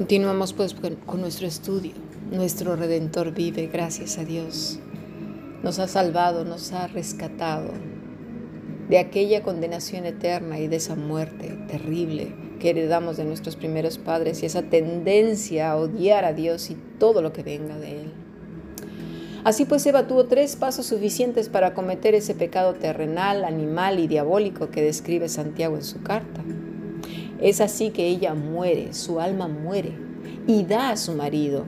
Continuamos pues con nuestro estudio. Nuestro Redentor vive, gracias a Dios. Nos ha salvado, nos ha rescatado de aquella condenación eterna y de esa muerte terrible que heredamos de nuestros primeros padres y esa tendencia a odiar a Dios y todo lo que venga de Él. Así pues, Eva tuvo tres pasos suficientes para cometer ese pecado terrenal, animal y diabólico que describe Santiago en su carta. Es así que ella muere, su alma muere y da a su marido.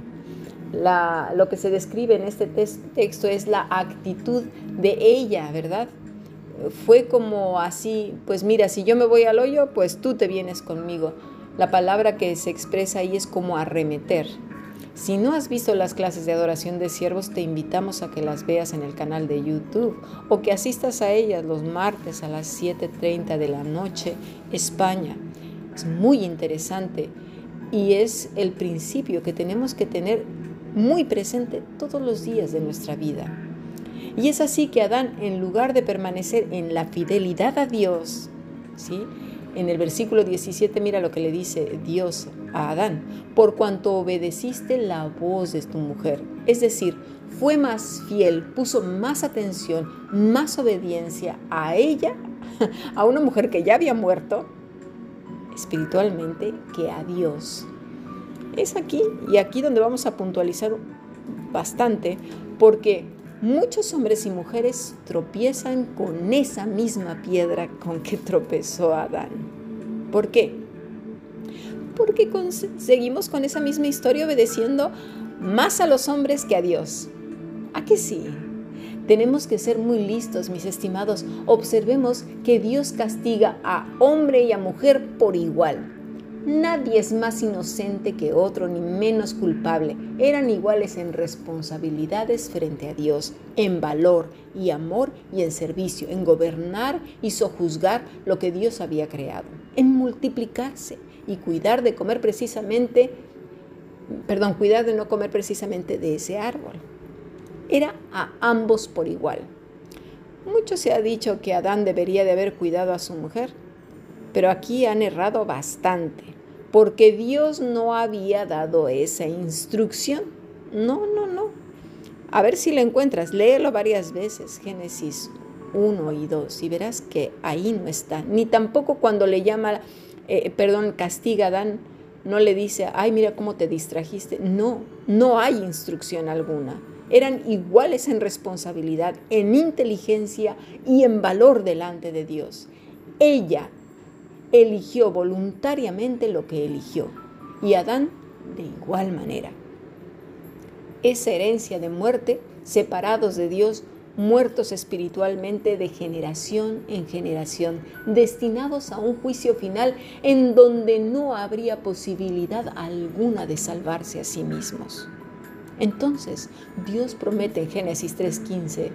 lo que se describe en este texto es la actitud de ella, ¿verdad? Fue como así, pues mira, si yo me voy al hoyo, pues tú te vienes conmigo. La palabra que se expresa ahí es como arremeter. Si no has visto las clases de adoración de siervos, te invitamos a que las veas en el canal de YouTube o que asistas a ellas los martes a las 7.30 de la noche, España. Es muy interesante y es el principio que tenemos que tener muy presente todos los días de nuestra vida. Y es así que Adán, en lugar de permanecer en la fidelidad a Dios, ¿sí? En el versículo 17 mira lo que le dice Dios a Adán, por cuanto obedeciste la voz de tu mujer. Es decir, fue más fiel, puso más atención, más obediencia a ella, a una mujer que ya había muerto, espiritualmente que a Dios. Es aquí y aquí donde vamos a puntualizar bastante, porque muchos hombres y mujeres tropiezan con esa misma piedra con que tropezó Adán. ¿Por qué? Porque seguimos con esa misma historia obedeciendo más a los hombres que a Dios. ¿A qué sí? Tenemos que ser muy listos, mis estimados. Observemos que Dios castiga a hombre y a mujer por igual. Nadie es más inocente que otro ni menos culpable. Eran iguales en responsabilidades frente a Dios, en valor y amor y en servicio, en gobernar y sojuzgar lo que Dios había creado, en multiplicarse y cuidar de comer precisamente, perdón, cuidar de no comer precisamente de ese árbol era a ambos por igual. Mucho se ha dicho que Adán debería de haber cuidado a su mujer, pero aquí han errado bastante, porque Dios no había dado esa instrucción. No, no, no. A ver si la encuentras, léelo varias veces, Génesis 1 y 2, y verás que ahí no está. Ni tampoco cuando le llama, eh, perdón, castiga a Adán, no le dice, ay, mira cómo te distrajiste. No, no hay instrucción alguna eran iguales en responsabilidad, en inteligencia y en valor delante de Dios. Ella eligió voluntariamente lo que eligió y Adán de igual manera. Esa herencia de muerte, separados de Dios, muertos espiritualmente de generación en generación, destinados a un juicio final en donde no habría posibilidad alguna de salvarse a sí mismos. Entonces, Dios promete en Génesis 3.15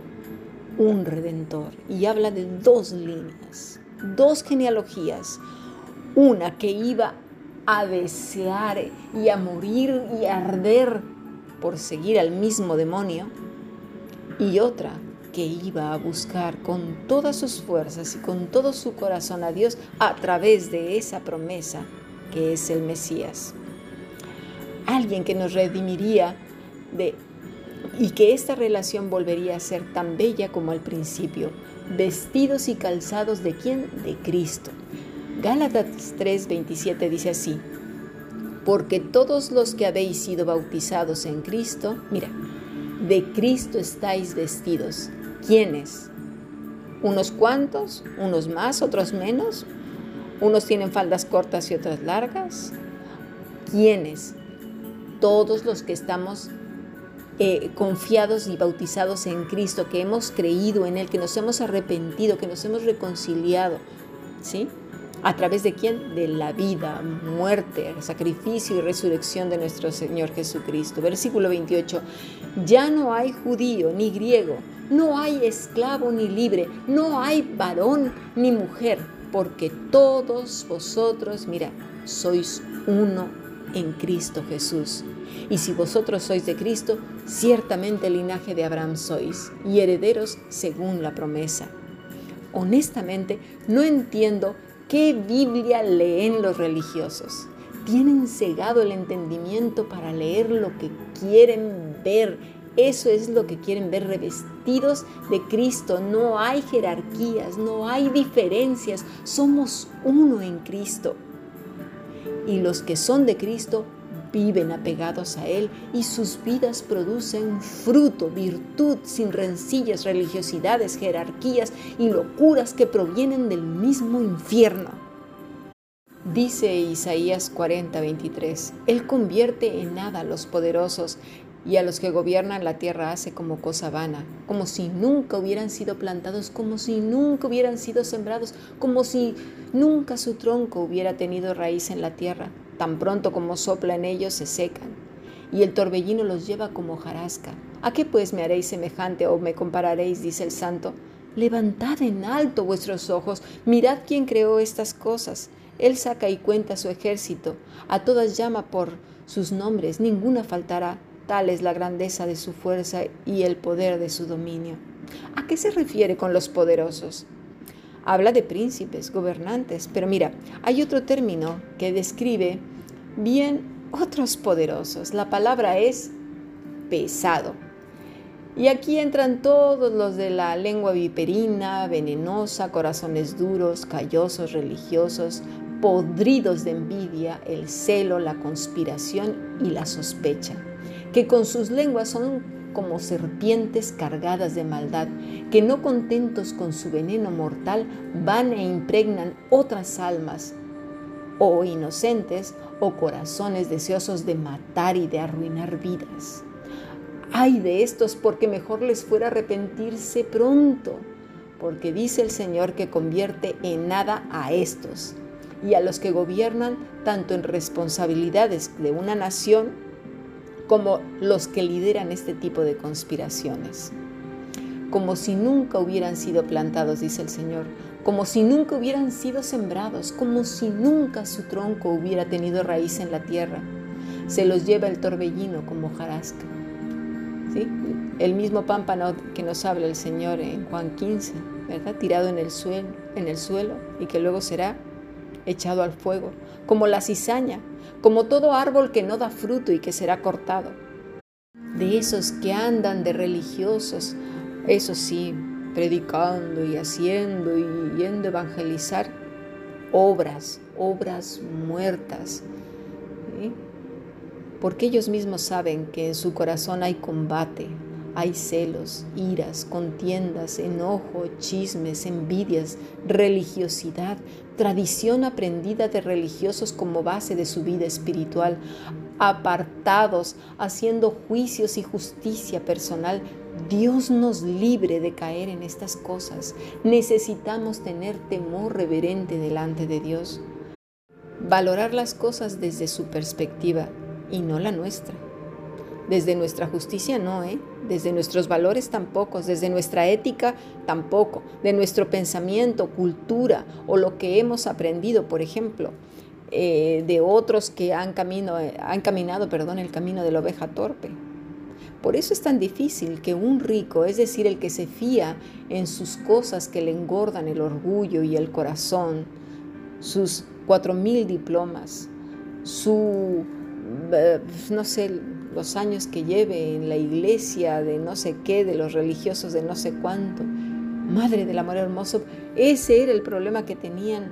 un redentor y habla de dos líneas, dos genealogías. Una que iba a desear y a morir y a arder por seguir al mismo demonio y otra que iba a buscar con todas sus fuerzas y con todo su corazón a Dios a través de esa promesa que es el Mesías. Alguien que nos redimiría de, y que esta relación volvería a ser tan bella como al principio, vestidos y calzados de quién? De Cristo. Gálatas 3:27 dice así, porque todos los que habéis sido bautizados en Cristo, mira, de Cristo estáis vestidos. ¿Quiénes? Unos cuantos, unos más, otros menos. Unos tienen faldas cortas y otras largas. ¿Quiénes? Todos los que estamos eh, confiados y bautizados en Cristo, que hemos creído en Él, que nos hemos arrepentido, que nos hemos reconciliado, ¿sí? ¿A través de quién? De la vida, muerte, sacrificio y resurrección de nuestro Señor Jesucristo. Versículo 28. Ya no hay judío ni griego, no hay esclavo ni libre, no hay varón ni mujer, porque todos vosotros, mira, sois uno en Cristo Jesús. Y si vosotros sois de Cristo, ciertamente el linaje de Abraham sois y herederos según la promesa. Honestamente, no entiendo qué Biblia leen los religiosos. tienen cegado el entendimiento para leer lo que quieren ver. Eso es lo que quieren ver revestidos de Cristo. No hay jerarquías, no hay diferencias. Somos uno en Cristo. Y los que son de Cristo viven apegados a Él y sus vidas producen fruto, virtud, sin rencillas, religiosidades, jerarquías y locuras que provienen del mismo infierno. Dice Isaías 40, 23, Él convierte en nada a los poderosos y a los que gobiernan la tierra hace como cosa vana, como si nunca hubieran sido plantados, como si nunca hubieran sido sembrados, como si nunca su tronco hubiera tenido raíz en la tierra. Tan pronto como sopla en ellos se secan, y el torbellino los lleva como hojarasca. ¿A qué pues me haréis semejante o me compararéis? dice el santo. Levantad en alto vuestros ojos, mirad quién creó estas cosas él saca y cuenta su ejército, a todas llama por sus nombres, ninguna faltará. Tal es la grandeza de su fuerza y el poder de su dominio. ¿A qué se refiere con los poderosos? Habla de príncipes, gobernantes, pero mira, hay otro término que describe bien otros poderosos. La palabra es pesado. Y aquí entran todos los de la lengua viperina, venenosa, corazones duros, callosos, religiosos, podridos de envidia, el celo, la conspiración y la sospecha, que con sus lenguas son como serpientes cargadas de maldad, que no contentos con su veneno mortal van e impregnan otras almas, o inocentes, o corazones deseosos de matar y de arruinar vidas. Ay de estos, porque mejor les fuera arrepentirse pronto, porque dice el Señor que convierte en nada a estos y a los que gobiernan tanto en responsabilidades de una nación como los que lideran este tipo de conspiraciones. Como si nunca hubieran sido plantados, dice el Señor, como si nunca hubieran sido sembrados, como si nunca su tronco hubiera tenido raíz en la tierra. Se los lleva el torbellino como jarasca. ¿Sí? El mismo pámpano que nos habla el Señor en Juan 15, ¿verdad? Tirado en el suelo, en el suelo y que luego será echado al fuego, como la cizaña, como todo árbol que no da fruto y que será cortado. De esos que andan de religiosos, eso sí, predicando y haciendo y yendo a evangelizar, obras, obras muertas. Porque ellos mismos saben que en su corazón hay combate, hay celos, iras, contiendas, enojo, chismes, envidias, religiosidad, tradición aprendida de religiosos como base de su vida espiritual, apartados, haciendo juicios y justicia personal. Dios nos libre de caer en estas cosas. Necesitamos tener temor reverente delante de Dios. Valorar las cosas desde su perspectiva y no la nuestra. Desde nuestra justicia no, ¿eh? Desde nuestros valores tampoco, desde nuestra ética tampoco, de nuestro pensamiento, cultura o lo que hemos aprendido, por ejemplo, eh, de otros que han, camino, han caminado perdón, el camino de la oveja torpe. Por eso es tan difícil que un rico, es decir, el que se fía en sus cosas que le engordan el orgullo y el corazón, sus cuatro mil diplomas, su, eh, no sé, los años que lleve en la iglesia de no sé qué, de los religiosos de no sé cuánto. Madre del amor hermoso, ese era el problema que tenían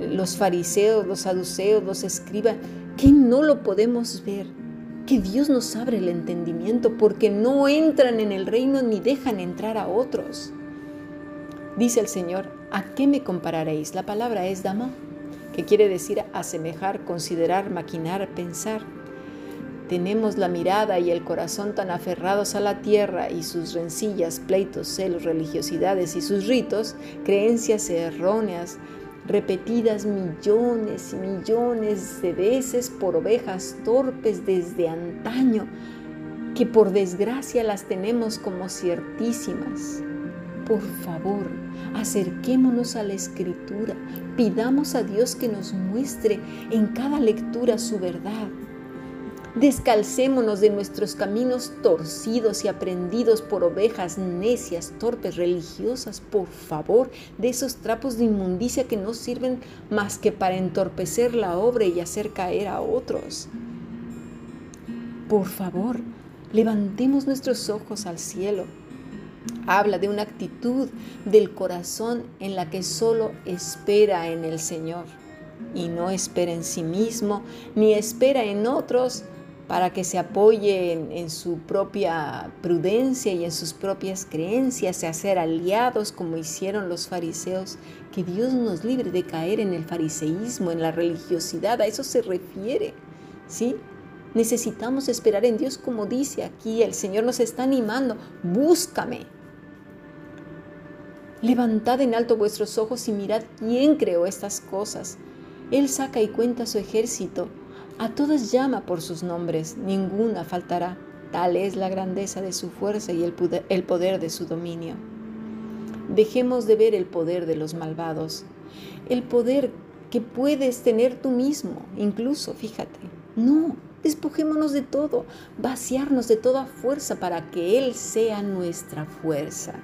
los fariseos, los saduceos, los escribas, que no lo podemos ver, que Dios nos abre el entendimiento porque no entran en el reino ni dejan entrar a otros. Dice el Señor, ¿a qué me compararéis? La palabra es dama, que quiere decir asemejar, considerar, maquinar, pensar tenemos la mirada y el corazón tan aferrados a la tierra y sus rencillas, pleitos, celos, religiosidades y sus ritos, creencias erróneas, repetidas millones y millones de veces por ovejas torpes desde antaño, que por desgracia las tenemos como ciertísimas. Por favor, acerquémonos a la escritura, pidamos a Dios que nos muestre en cada lectura su verdad Descalcémonos de nuestros caminos torcidos y aprendidos por ovejas necias, torpes, religiosas, por favor, de esos trapos de inmundicia que no sirven más que para entorpecer la obra y hacer caer a otros. Por favor, levantemos nuestros ojos al cielo. Habla de una actitud del corazón en la que solo espera en el Señor y no espera en sí mismo, ni espera en otros para que se apoye en, su propia prudencia y en sus propias creencias, y hacer aliados como hicieron los fariseos. Que Dios nos libre de caer en el fariseísmo, en la religiosidad, a eso se refiere, ¿sí? Necesitamos esperar en Dios como dice aquí, el Señor nos está animando, búscame. Levantad en alto vuestros ojos y mirad quién creó estas cosas. Él saca y cuenta su ejército a todas llama por sus nombres, ninguna faltará. Tal es la grandeza de su fuerza y el poder, de su dominio. Dejemos de ver el poder de los malvados, el poder que puedes tener tú mismo, incluso, fíjate. No, despojémonos de todo, vaciarnos de toda fuerza para que Él sea nuestra fuerza.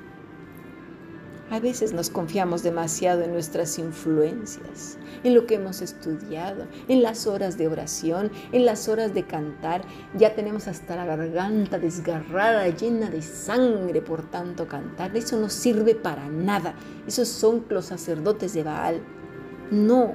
A veces nos confiamos demasiado en nuestras influencias, en lo que hemos estudiado, en las horas de oración, en las horas de cantar. Ya tenemos hasta la garganta desgarrada, llena de sangre por tanto cantar. Eso no sirve para nada. Esos son los sacerdotes de Baal. No.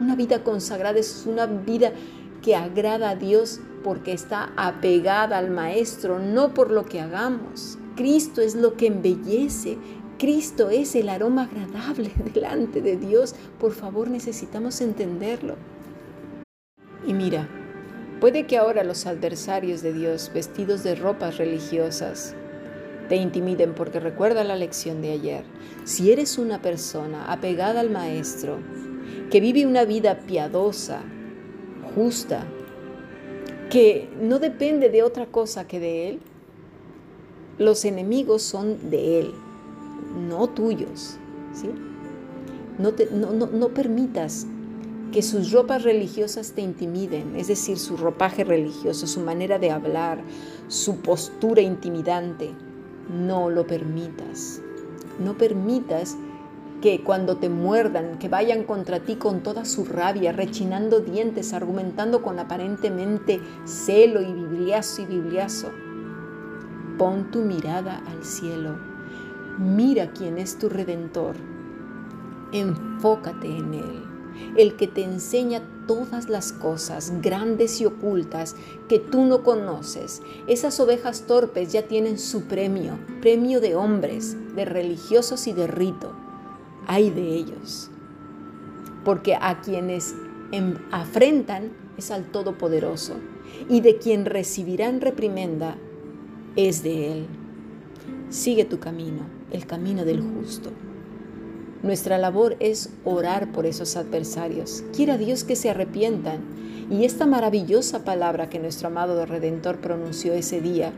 Una vida consagrada es una vida que agrada a Dios porque está apegada al Maestro, no por lo que hagamos. Cristo es lo que embellece, Cristo es el aroma agradable delante de Dios. Por favor, necesitamos entenderlo. Y mira, puede que ahora los adversarios de Dios, vestidos de ropas religiosas, te intimiden porque recuerda la lección de ayer. Si eres una persona apegada al Maestro, que vive una vida piadosa, justa, que no depende de otra cosa que de Él, los enemigos son de Él no tuyos. ¿sí? No, no, permitas que sus ropas religiosas te intimiden, es decir, su ropaje religioso, su manera de hablar, su postura intimidante. No lo permitas. No permitas que cuando te muerdan, que vayan contra ti con toda su rabia, rechinando dientes, argumentando con aparentemente celo y bibliazo y bibliazo. Pon tu mirada al cielo Mira quién es tu redentor. Enfócate en Él, el que te enseña todas las cosas grandes y ocultas que tú no conoces. Esas ovejas torpes ya tienen su premio, premio de hombres, de religiosos y de rito. Hay de ellos. Porque a quienes afrentan es al Todopoderoso, y de quien recibirán reprimenda es de Él. Sigue tu camino el camino del justo. Nuestra labor es orar por esos adversarios. Quiera Dios que se arrepientan. Y esta maravillosa palabra que nuestro amado Redentor pronunció ese día,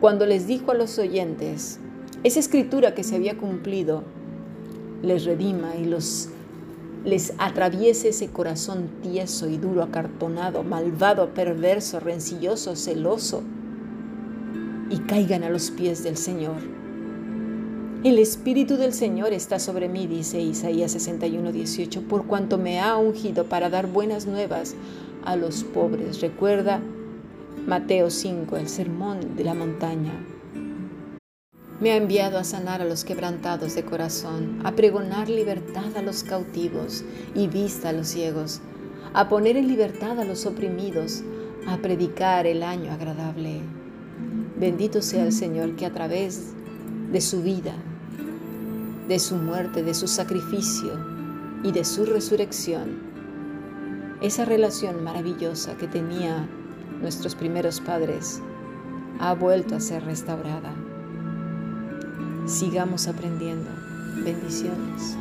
cuando les dijo a los oyentes, esa escritura que se había cumplido, les redima y los les atraviese ese corazón tieso y duro, acartonado, malvado, perverso, rencilloso, celoso, y caigan a los pies del Señor el Espíritu del Señor está sobre mí, dice Isaías 61, 18, por cuanto me ha ungido para dar buenas nuevas a los pobres. Recuerda Mateo 5, el sermón de la montaña. Me ha enviado a sanar a los quebrantados de corazón, a pregonar libertad a los cautivos y vista a los ciegos, a poner en libertad a los oprimidos, a predicar el año agradable. Bendito sea el Señor que a través de su vida de su muerte, de su sacrificio y de su resurrección, esa relación maravillosa que tenía nuestros primeros padres ha vuelto a ser restaurada. Sigamos aprendiendo. Bendiciones.